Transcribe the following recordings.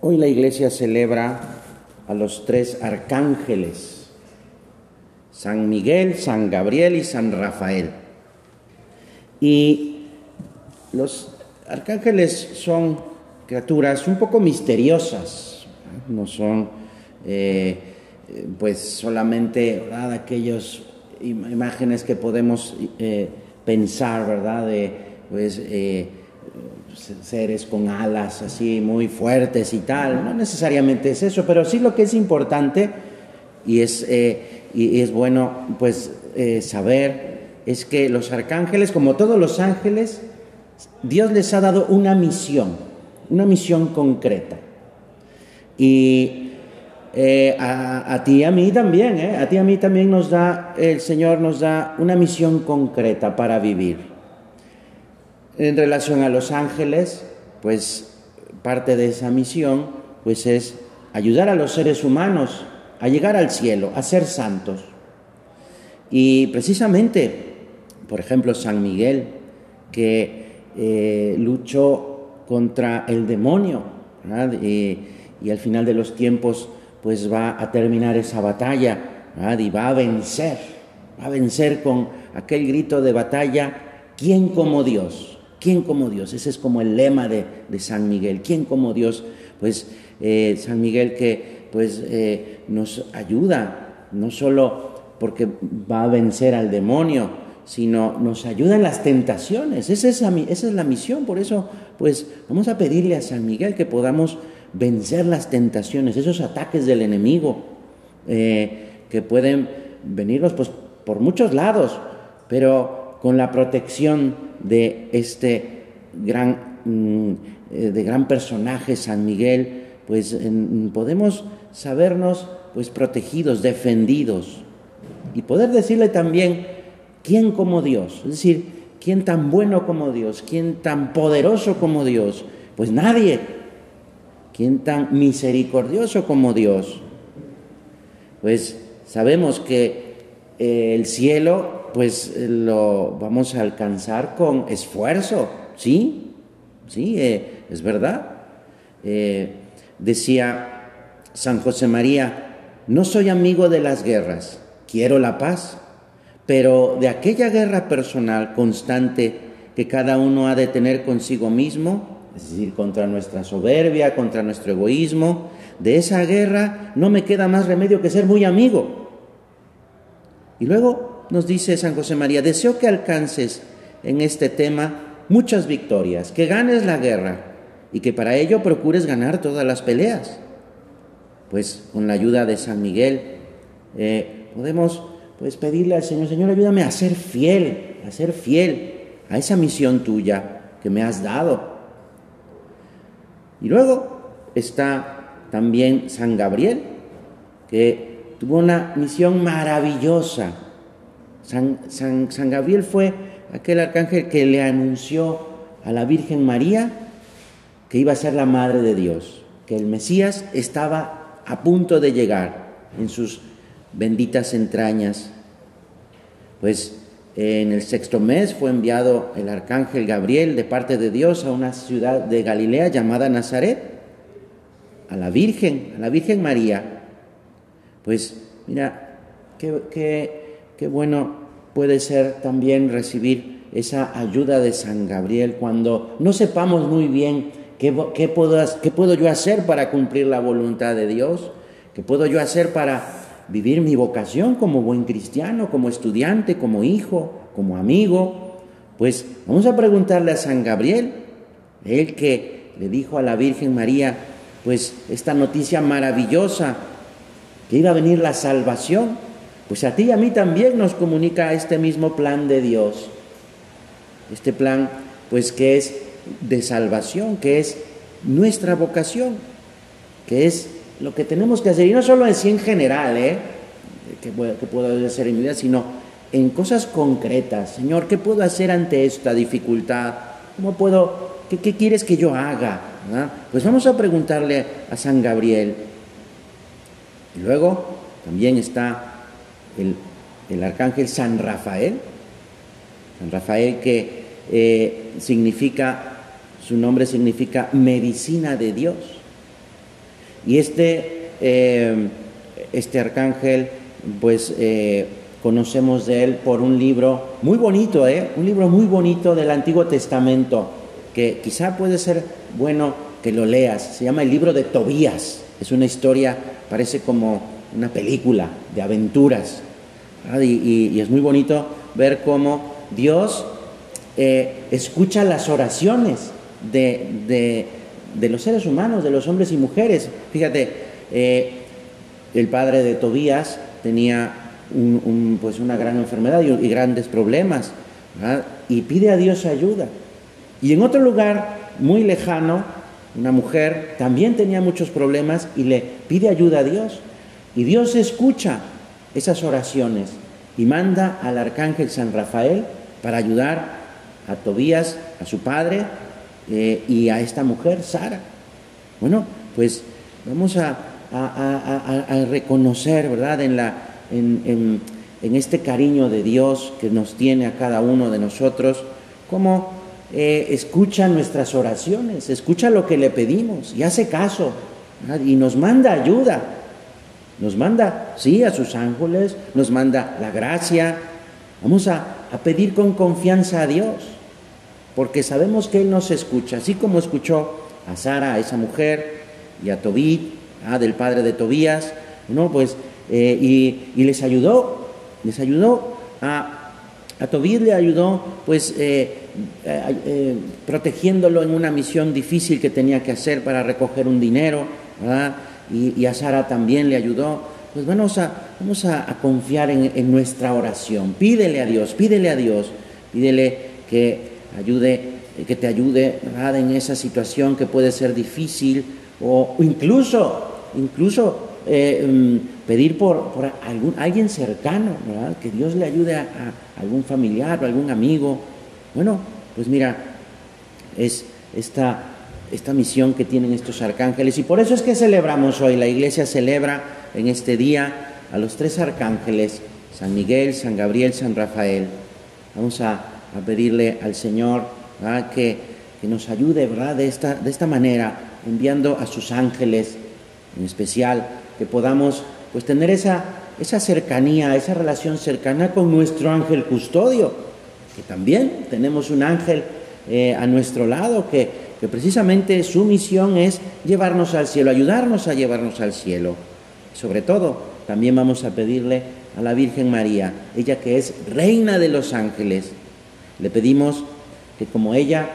Hoy la iglesia celebra a los tres arcángeles, San Miguel, San Gabriel y San Rafael. Y los arcángeles son criaturas un poco misteriosas, no son eh, pues solamente aquellas imágenes que podemos eh, pensar, ¿verdad? De, pues, eh, seres con alas así muy fuertes y tal. No necesariamente es eso, pero sí lo que es importante y es, eh, y es bueno pues eh, saber es que los arcángeles, como todos los ángeles, Dios les ha dado una misión, una misión concreta. Y eh, a, a, ti y a mí también, a ti y a mí también nos da, el Señor nos da una misión concreta para vivir. En relación a los ángeles, pues parte de esa misión pues es ayudar a los seres humanos a llegar al cielo, a ser santos. Y precisamente, por ejemplo, San Miguel, que eh, luchó contra el demonio, y, y, al final de los tiempos, pues va a terminar esa batalla, y va a vencer, va a vencer con aquel grito de batalla, ¿quién como Dios? ¿Quién como Dios? Ese es como el lema de, San Miguel. ¿Quién como Dios? Pues eh, San Miguel que pues eh, nos ayuda, no solo porque va a vencer al demonio, sino nos ayuda en las tentaciones. Esa es, la misión. Por eso, pues vamos a pedirle a San Miguel que podamos vencer las tentaciones, esos ataques del enemigo, eh, que pueden venirnos pues, por muchos lados, pero con la protección de este gran, mm, eh, de gran personaje, San Miguel, pues podemos sabernos pues protegidos, defendidos y poder decirle también quién como Dios, es decir, quién tan bueno como Dios, quién tan poderoso como Dios, pues nadie, quién tan misericordioso como Dios. Pues sabemos que eh, el cielo pues eh, lo vamos a alcanzar con esfuerzo, ¿sí? Sí, eh, es verdad. Eh, decía San José María, no soy amigo de las guerras, quiero la paz, pero de aquella guerra personal constante que cada uno ha de tener consigo mismo, es decir, contra nuestra soberbia, contra nuestro egoísmo, de esa guerra no me queda más remedio que ser muy amigo. Y luego nos dice San José María, deseo que alcances en este tema muchas victorias, que ganes la guerra y que para ello procures ganar todas las peleas. Pues con la ayuda de San Miguel eh, podemos pues, pedirle al Señor, Señor, ayúdame a ser fiel, a ser fiel a esa misión tuya que me has dado. Y luego está también San Gabriel, que tuvo una misión maravillosa San, Gabriel fue aquel arcángel que le anunció a la Virgen María que iba a ser la madre de Dios, que el Mesías estaba a punto de llegar en sus benditas entrañas. Pues en el sexto mes fue enviado el arcángel Gabriel de parte de Dios a una ciudad de Galilea llamada Nazaret, a la Virgen, a la Virgen María. Pues mira, qué, qué Qué bueno puede ser también recibir esa ayuda de San Gabriel cuando no sepamos muy bien qué, puedo, qué puedo yo hacer para cumplir la voluntad de Dios, qué puedo yo hacer para vivir mi vocación como buen cristiano, como estudiante, como hijo, como amigo. Pues vamos a preguntarle a San Gabriel, él que le dijo a la Virgen María, pues esta noticia maravillosa, que iba a venir la salvación pues a ti y a mí también nos comunica este mismo plan de Dios. Este plan, pues que es de salvación, que es nuestra vocación, que es lo que tenemos que hacer. Y no solo así en general, ¿eh? Que, puedo hacer en mi vida, sino en cosas concretas. Señor, ¿qué puedo hacer ante esta dificultad? ¿Cómo puedo, qué, quieres que yo haga? Pues vamos a preguntarle a San Gabriel. Y luego también está el, arcángel San Rafael, San Rafael que eh, significa, su nombre significa medicina de Dios. Y este, eh, este arcángel, pues eh, conocemos de él por un libro muy bonito, un libro muy bonito del Antiguo Testamento, que quizá puede ser bueno que lo leas. Se llama el libro de Tobías. Es una historia, parece como una película de aventuras. Y, es muy bonito ver cómo Dios eh, escucha las oraciones de, los seres humanos, de los hombres y mujeres. Fíjate, eh, el padre de Tobías tenía pues una gran enfermedad y, grandes problemas y pide a Dios ayuda. Y en otro lugar muy lejano, una mujer también tenía muchos problemas y le pide ayuda a Dios. Y Dios escucha esas oraciones y manda al arcángel San Rafael para ayudar a Tobías, a su padre eh, y a esta mujer, Sara. Bueno, pues vamos a, reconocer, ¿verdad?, en, la, en, este cariño de Dios que nos tiene a cada uno de nosotros, cómo eh, escucha nuestras oraciones, escucha lo que le pedimos y hace caso y nos manda ayuda. Nos manda, sí, a sus ángeles, nos manda la gracia. Vamos a, a pedir con confianza a Dios porque sabemos que Él nos escucha, así como escuchó a Sara, a esa mujer, y a Tobit, ah, del padre de Tobías, ¿no? Pues, eh, y, les ayudó, les ayudó a, a Tobit le ayudó, pues, eh, eh, protegiéndolo en una misión difícil que tenía que hacer para recoger un dinero, Y, a Sara también le ayudó. Pues vamos a, a, confiar en, en nuestra oración. Pídele a Dios, pídele a Dios, pídele que ayude, eh, que te ayude en esa situación que puede ser difícil o, incluso, incluso eh, mm, pedir por, algún, alguien cercano, que Dios le ayude a, algún familiar o algún amigo. Bueno, pues mira, es esta, esta misión que tienen estos arcángeles y por eso es que celebramos hoy, la iglesia celebra en este día a los tres arcángeles, San Miguel, San Gabriel, San Rafael. Vamos a pedirle al Señor que, nos ayude ¿verdad? De, esta, de esta manera, enviando a sus ángeles en especial, que podamos pues tener esa, esa cercanía, esa relación cercana con nuestro ángel custodio, que también tenemos un ángel eh, a nuestro lado, que, que precisamente su misión es llevarnos al cielo, ayudarnos a llevarnos al cielo. Sobre todo, también vamos a pedirle a la Virgen María, ella que es reina de los ángeles, le pedimos que como ella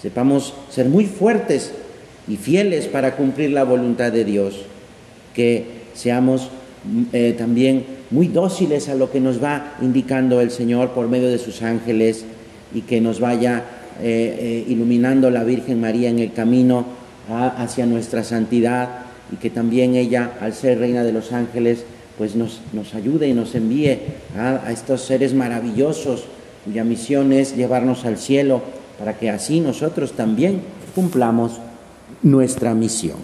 sepamos ser muy fuertes y fieles para cumplir la voluntad de Dios, que seamos eh, también muy dóciles a lo que nos va indicando el Señor por medio de sus ángeles y que nos vaya eh, eh, iluminando la Virgen María en el camino hacia nuestra santidad y que también ella, al ser reina de los ángeles, pues nos, nos ayude y nos envíe a estos seres maravillosos cuya misión es llevarnos al cielo para que así nosotros también cumplamos nuestra misión.